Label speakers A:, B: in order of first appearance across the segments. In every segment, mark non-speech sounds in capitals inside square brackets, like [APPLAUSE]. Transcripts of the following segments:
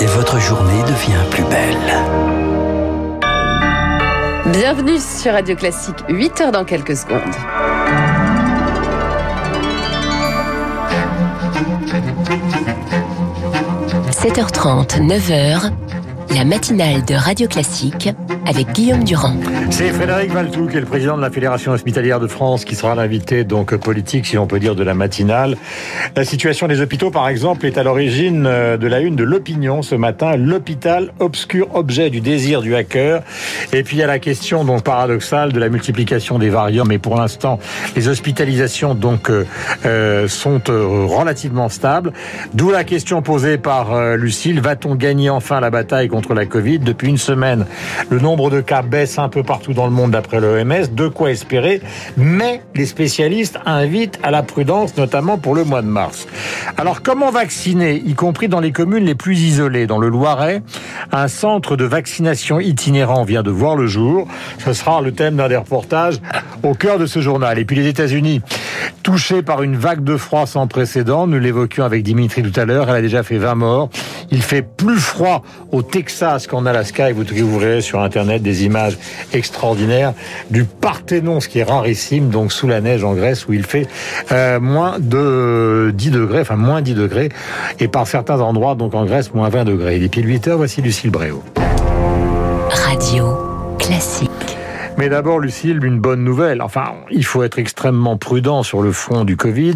A: Et votre journée devient plus belle.
B: Bienvenue sur Radio Classique, 8 heures dans quelques secondes. « 7h30, 9h, la matinale de Radio Classique avec Guillaume Durand.
C: C'est Frédéric Valtou qui est le président de la Fédération hospitalière de France qui sera l'invité donc politique si on peut dire de la matinale. La situation des hôpitaux par exemple est à l'origine euh, de la une de l'opinion ce matin, l'hôpital obscur objet du désir du hacker. Et puis il y a la question donc paradoxale de la multiplication des variants mais pour l'instant les hospitalisations donc euh, euh sont relativement stables. D'où la question posée par Lucille, va-t-on gagner enfin la bataille contre la Covid? Depuis une semaine, le nombre nombre de cas baisse un peu partout dans le monde d'après l'OMS, de quoi espérer, mais les spécialistes invitent à la prudence, notamment pour le mois de mars. Alors comment vacciner, y compris dans les communes les plus isolées? Dans le Loiret, un centre de vaccination itinérant vient de voir le jour. Ce sera le thème d'un des reportages au cœur de ce journal. Et puis les États-Unis, touchés par une vague de froid sans précédent, nous l'évoquions avec Dimitri tout à l'heure, elle a déjà fait 20 morts. Il fait plus froid au Texas qu'en Alaska et vous, verrez sur Internet des images extraordinaires du Parthénon, ce qui est rarissime, donc sous la neige en Grèce, où il fait euh, moins de 10 degrés, enfin moins 10 degrés, et par certains endroits, donc en Grèce, moins 20 degrés. Et puis 8 heures, voici Lucille Bréau.
B: Radio classique.
C: Mais d'abord, Lucille, une bonne nouvelle. Enfin, il faut être extrêmement prudent sur le front du Covid.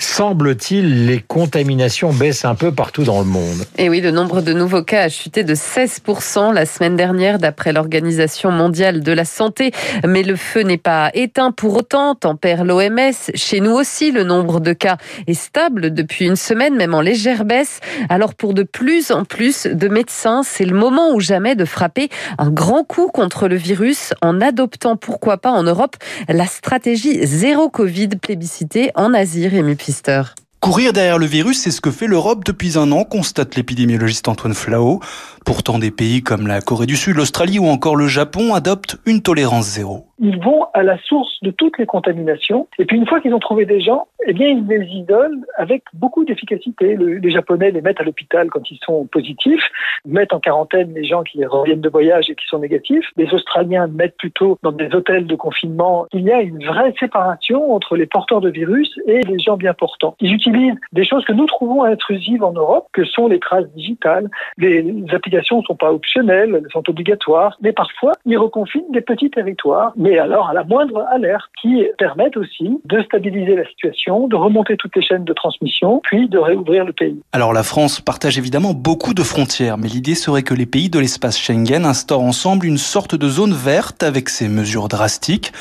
C: Semble-t-il, les contaminations baissent un peu partout dans le monde.
B: Et oui, le nombre de nouveaux cas a chuté de 16% la semaine dernière, d'après l'Organisation mondiale de la santé. Mais le feu n'est pas éteint pour autant, tempère l'OMS. Chez nous aussi, le nombre de cas est stable depuis une semaine, même en légère baisse. Alors pour de plus en plus de médecins, c'est le moment ou jamais de frapper un grand coup contre le virus en adoptant, pourquoi pas en Europe, la stratégie zéro Covid plébiscitée en Asie, Rémi Pfister.
D: Courir derrière le virus, c'est ce que fait l'Europe depuis un an, constate l'épidémiologiste Antoine Flao. Pourtant, des pays comme la Corée du Sud, l'Australie ou encore le Japon adoptent une tolérance zéro.
E: Ils vont à la source de toutes les contaminations. Et puis une fois qu'ils ont trouvé des gens, eh bien ils les isolent avec beaucoup d'efficacité. les Japonais les mettent à l'hôpital quand ils sont positifs, mettent en quarantaine les gens qui reviennent de voyage et qui sont négatifs. Les Australiens mettent plutôt dans des hôtels de confinement. Il y a une vraie séparation entre les porteurs de virus et les gens bien portants. Ils utilisent des choses que nous trouvons intrusives en Europe, que sont les traces digitales. Les applications ne sont pas optionnelles, elles sont obligatoires, mais parfois ils reconfinent des petits territoires, mais alors à la moindre alerte, qui permettent aussi de stabiliser la situation, de remonter toutes les chaînes de transmission, puis de réouvrir le pays.
D: Alors la France partage évidemment beaucoup de frontières, mais l'idée serait que les pays de l'espace Schengen instaurent ensemble une sorte de zone verte avec ces mesures drastiques.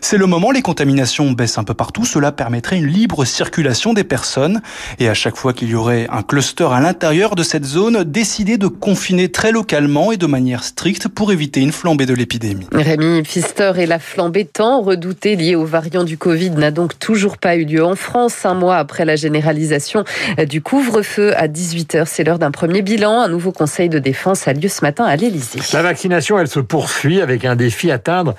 D: C'est le moment, les contaminations baissent un peu partout, cela permettrait une libre circulation des personnes, et à chaque fois qu'il y aurait un cluster à l'intérieur de cette zone, décider de confiner très localement et de manière stricte pour éviter une flambée de l'épidémie.
B: Rémi Pfister et la flambée tant redoutée liée aux variants du Covid n'a donc toujours pas eu lieu en France. Un mois après la généralisation du couvre-feu à 18h, c'est l'heure d'un premier bilan. Un nouveau conseil de défense a lieu ce matin à l'Élysée.
C: La vaccination, elle se poursuit avec un défi atteindre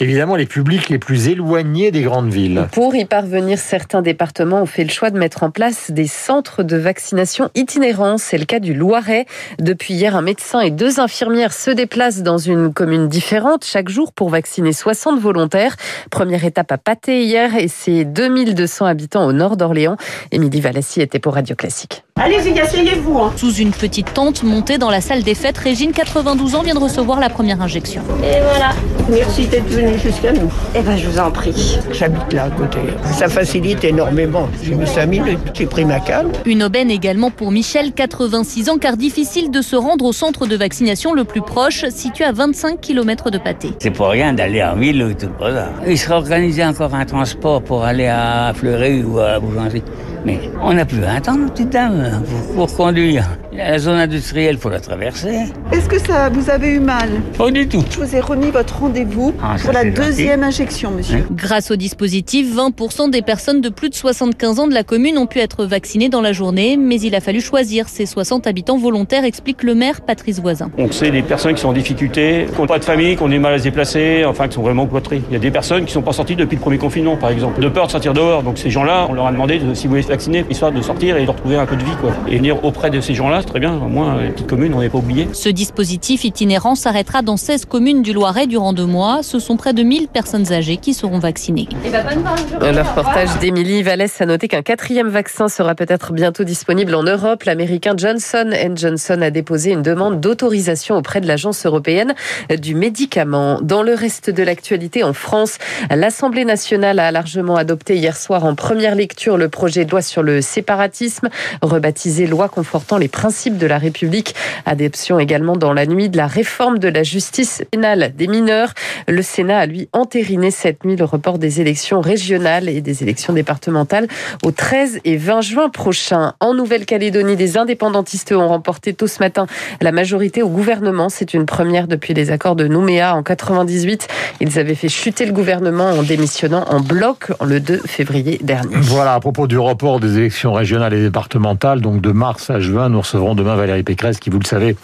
C: évidemment les publics les plus éloignés des grandes villes.
B: Pour y parvenir, certains départements ont fait le choix de mettre en place des centres de vaccination itinérants. C'est le cas du Loiret. Depuis hier, un médecin et deux infirmières se déplacent dans une commune différente chaque jour pour vacciner 60 volontaires. Première étape à Pâté hier et c'est 2200 habitants au nord d'Orléans. Émilie Valassi était pour Radio Classique.
F: Allez-y, asseyez-vous. Hein.
G: Sous une petite tente montée dans la salle des fêtes, Régine, 92 ans, vient de recevoir la première injection.
F: Et voilà. Merci d'être venu jusqu'à nous.
H: Eh ben, je vous en prie.
I: J'habite là à côté. Ça facilite énormément. J'ai mis 5 minutes, j'ai pris ma canne.
G: Une aubaine également pour Michel, 86 ans, car difficile de se rendre au centre de vaccination le plus proche, situé à 25 km de Pâté.
J: C'est pour rien d'aller en ville ou tout ça. Il sera organisé encore un transport pour aller à Fleury ou à Boulangerie. Mais on n'a plus un temps, petite dame, pour, pour conduire. La zone industrielle, faut la traverser.
K: Est-ce que ça vous avez eu mal
J: Pas du tout.
K: Je vous ai remis votre rendez-vous ah, pour la deuxième injection, monsieur.
G: Grâce au dispositif, 20% des personnes de plus de 75 ans de la commune ont pu être vaccinées dans la journée, mais il a fallu choisir ces 60 habitants volontaires, explique le maire Patrice Voisin.
L: On sait des personnes qui sont en difficulté, qui n'ont pas de famille, qui ont du mal à se déplacer, enfin qui sont vraiment cloîtrées. Il y a des personnes qui ne sont pas sorties depuis le premier confinement, par exemple, de peur de sortir dehors. Donc ces gens-là, on leur a demandé si vous voulez vacciner, histoire de sortir et de retrouver un peu de vie. Quoi. Et venir auprès de ces gens-là, c'est très bien. Au moins, les petites communes, on n'est pas oublié.
G: Ce dispositif itinérant s'arrêtera dans 16 communes du Loiret durant deux mois. Ce sont près de 1000 personnes âgées qui seront vaccinées.
B: Le reportage d'Émilie Vallès a noté qu'un quatrième vaccin sera peut-être bientôt disponible en Europe. L'américain Johnson Johnson a déposé une demande d'autorisation auprès de l'Agence européenne du médicament. Dans le reste de l'actualité en France, l'Assemblée nationale a largement adopté hier soir en première lecture le projet de loi sur le séparatisme, rebaptisé loi confortant les principes de la République. Adoption également dans la nuit de la réforme de la justice pénale des mineurs. Le Sénat a lui entériné cette nuit le report des élections régionales et des élections départementales au 13 et 20 juin prochains. En Nouvelle-Calédonie, des indépendantistes ont remporté tôt ce matin la majorité au gouvernement. C'est une première depuis les accords de Nouméa en 98. Ils avaient fait chuter le gouvernement en démissionnant en bloc le 2 février dernier.
C: Voilà, à propos du report des élections régionales et départementales, donc de mars à juin, nous recevrons demain Valérie Pécresse, qui, vous le savez,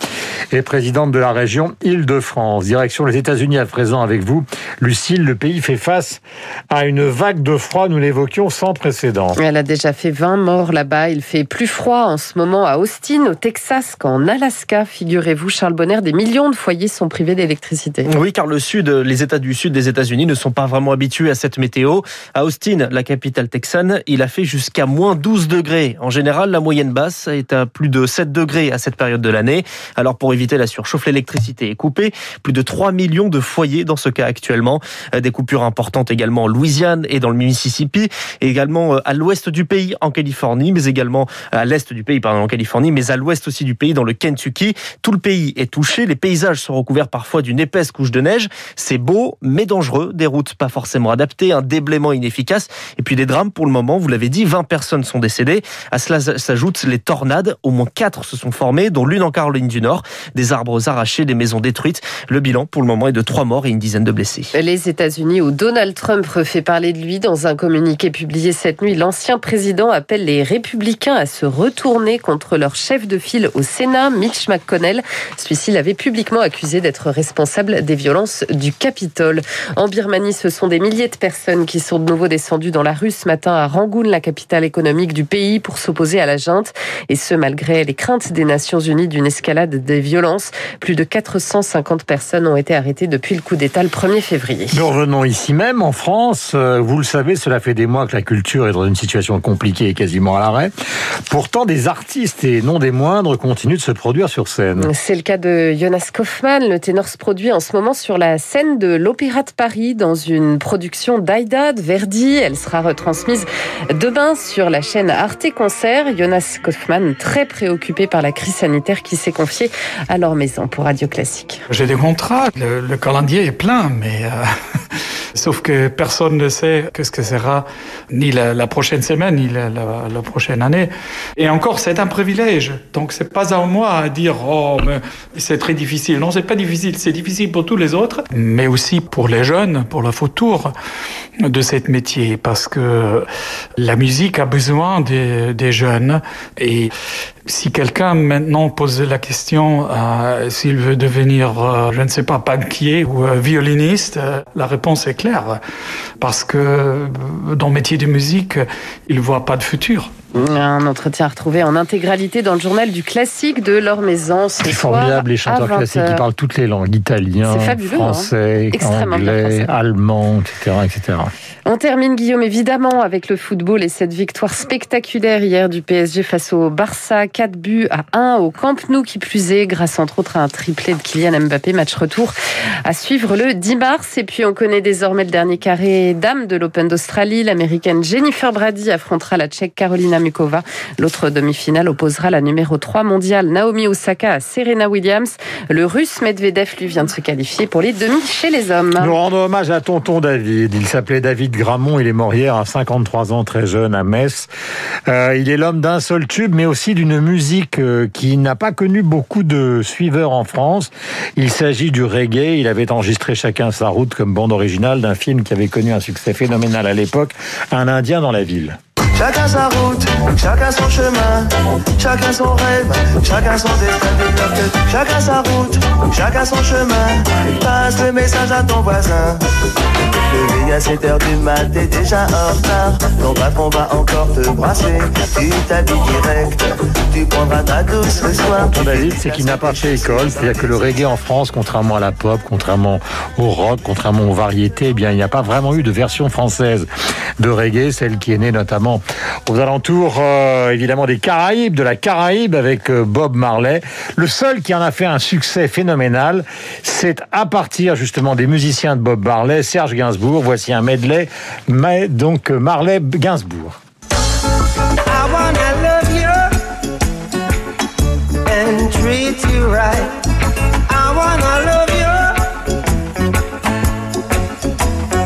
C: est présidente de la région Île-de-France. Direction les États-Unis à présent avec vous. Lucille, le pays fait face à une vague de froid, nous l'évoquions, sans précédent.
B: Elle a déjà fait 20 morts là-bas. Il fait plus froid en ce moment à Austin, au Texas, qu'en Alaska. Figurez-vous, Charles Bonner, des millions de foyers sont privés d'électricité.
H: Oui, car le sud, les États du sud des États-Unis ne sont pas vraiment habitués à cette météo. À Austin, la capitale texane, il a fait jusqu'à moins 12 degrés. En général, la moyenne basse est à plus de 7 degrés à cette période de l'année. Alors pour éviter la surchauffe, l'électricité est coupée. Plus de 3 millions de foyers dans ce cas actuellement. Des coupures importantes également en Louisiane et dans le Mississippi. Également à l'ouest du pays, en Californie, mais également à l'est du pays, pardon, en Californie, mais à l'ouest aussi du pays, dans le Kentucky. Tout le pays est touché. Les paysages sont recouverts parfois d'une épaisse couche de neige. C'est beau, mais dangereux. Des routes pas forcément adaptées, un déblaiement inefficace. Et puis des drames pour le moment. Vous l'avez dit, 20 personnes sont décédées. À cela s'ajoutent les tornades. Au moins 4 se sont formées, dont l'une en Caroline du Nord. Des arbres arrachés, des maisons détruites. Le bilan pour le moment est de 3 morts et une dizaine de blessés.
B: Les États-Unis où Donald Trump refait parler de lui dans un communiqué publié cette nuit, l'ancien président appelle les républicains à se retourner contre leur chef de file au Sénat, Mitch McConnell. Celui-ci l'avait publiquement accusé d'être responsable des violences du Capitole. En Birmanie, ce sont des milliers de personnes qui sont de nouveau descendues dans la rue ce matin à Rangoon, la capitale économique du pays, pour s'opposer à la junte. Et ce, malgré les craintes des Nations Unies d'une escalade des violences. Plus de 450 personnes ont été arrêtées depuis le coup d'État le 1er février.
C: Nous revenons ici même, en France. Vous le savez, cela fait des mois que la culture est dans une situation compliquée et quasiment à l'arrêt. Pourtant, des artistes, et non des moindres, continuent de se produire sur scène.
B: C'est le cas de Jonas Kaufmann. Le ténor se produit en ce moment sur la scène de l'Opéra de Paris dans une production d'Aïda de Verdi. Elle sera retransmise demain sur la chaîne Arte Concert. Jonas Kaufmann, très préoccupé par la crise sanitaire qui s'est confiée à leur maison pour Radio Classique.
M: J'ai des contrats. Le, le calendrier est plein, mais... Euh... [LAUGHS] Sauf que personne ne sait que ce que sera ni la, prochaine semaine, ni la, prochaine année. Et encore, c'est un privilège. Donc, c'est pas à moi à dire, oh, mais c'est très difficile. Non, c'est pas difficile. C'est difficile pour tous les autres, mais aussi pour les jeunes, pour le futur de ce métier, parce que la musique a besoin des, des jeunes. Et si quelqu'un maintenant pose la question euh, s'il veut devenir, euh, je ne sais pas, banquier ou euh, violiniste, la réponse est claire. Parce que dans le métier de musique, il ne voit pas de futur.
B: Un entretien retrouvé en intégralité dans le journal du classique de Laure Maison.
C: C'est formidable, les chanteurs classiques qui parlent toutes les langues, italien, français, hein anglais, allemand, etc., etc.
B: On termine, Guillaume, évidemment, avec le football et cette victoire spectaculaire hier du PSG face au Barça. 4 buts à 1 au Camp Nou, qui plus est, grâce entre autres à un triplé de Kylian Mbappé. Match retour à suivre le 10 mars. Et puis, on connaît désormais le dernier carré dame de l'Open d'Australie. L'américaine Jennifer Brady affrontera la tchèque Carolina L'autre demi-finale opposera la numéro 3 mondiale Naomi Osaka à Serena Williams. Le russe Medvedev, lui, vient de se qualifier pour les demi chez les hommes.
C: Nous rendons hommage à tonton David. Il s'appelait David Gramont. Il est mort hier à 53 ans, très jeune, à Metz. Euh, il est l'homme d'un seul tube, mais aussi d'une musique euh, qui n'a pas connu beaucoup de suiveurs en France. Il s'agit du reggae. Il avait enregistré chacun sa route comme bande originale d'un film qui avait connu un succès phénoménal à l'époque, Un Indien dans la ville.
N: Chacun sa route, chacun son chemin, chacun son rêve, chacun son destin. Chacun sa route, chacun son chemin. Passe le message à ton voisin. À 7 heures du mat t'es déjà en retard, ton patron va encore te brasser. Tu t'habilles direct, tu prendras ta douce ce soir.
C: Tonton David, c'est qu'il n'a pas fait école, c'est-à-dire que le reggae en France, contrairement à la pop, contrairement au rock, contrairement aux variétés, eh bien, il n'y a pas vraiment eu de version française de reggae, celle qui est née notamment aux alentours, euh, évidemment, des Caraïbes, de la Caraïbe avec euh, Bob Marley. Le seul qui en a fait un succès phénoménal, c'est à partir justement des musiciens de Bob Marley, Serge Gainsbourg. Voici un medley, mais donc euh, Marley Gainsbourg.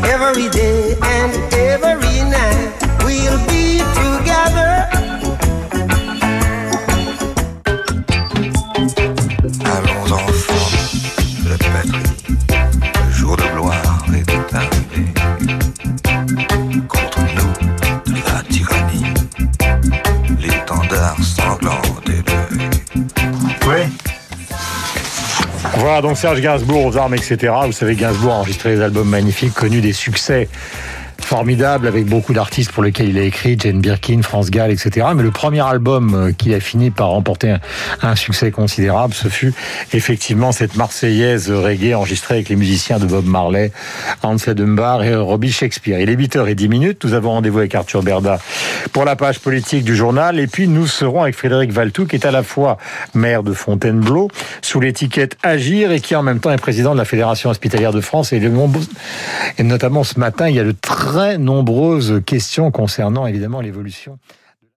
O: Every day and every night. We'll be
C: Voilà donc Serge Gainsbourg aux armes, etc. Vous savez, Gainsbourg a enregistré des albums magnifiques, connu des succès formidables avec beaucoup d'artistes pour lesquels il a écrit, Jane Birkin, France Gall, etc. Mais le premier album euh, qui a fini par remporter un, succès considérable, ce fut effectivement cette Marseillaise reggae enregistrée avec les musiciens de Bob Marley, Hans Dunbar et Robbie Shakespeare. Il est 8h10 minutes. Nous avons rendez-vous avec Arthur Berda pour la page politique du journal. Et puis nous serons avec Frédéric Valtou, qui est à la fois maire de Fontainebleau, sous l'étiquette Agir, et qui en même temps est président de la Fédération hospitalière de France. Et, et notamment ce matin, il y a de très nombreuses questions concernant évidemment l'évolution